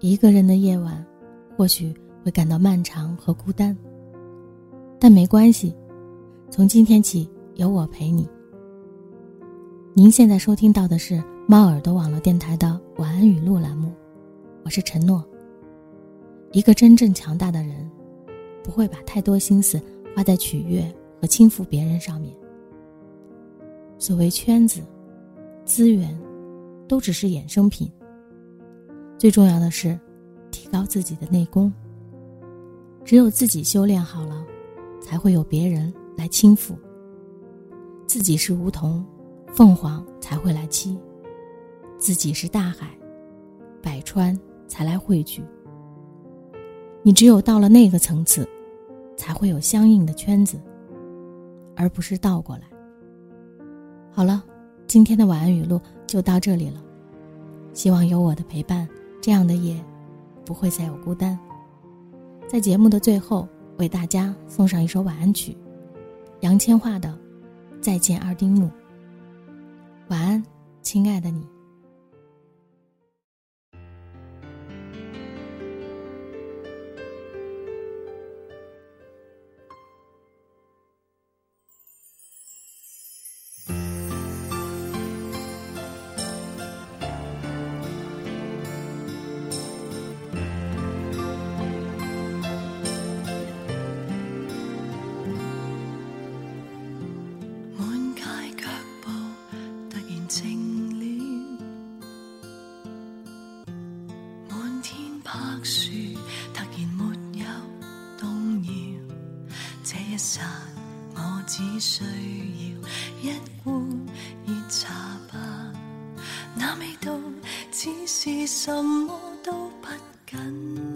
一个人的夜晚，或许会感到漫长和孤单，但没关系，从今天起有我陪你。您现在收听到的是猫耳朵网络电台的晚安语录栏目，我是陈诺。一个真正强大的人，不会把太多心思花在取悦和轻浮别人上面。所谓圈子、资源，都只是衍生品。最重要的是，提高自己的内功。只有自己修炼好了，才会有别人来倾覆。自己是梧桐，凤凰才会来栖；自己是大海，百川才来汇聚。你只有到了那个层次，才会有相应的圈子，而不是倒过来。好了，今天的晚安语录就到这里了。希望有我的陪伴。这样的夜，不会再有孤单。在节目的最后，为大家送上一首晚安曲，杨千嬅的《再见二丁目》。晚安，亲爱的你。只需要一碗热茶吧。那味道只是什么都不紧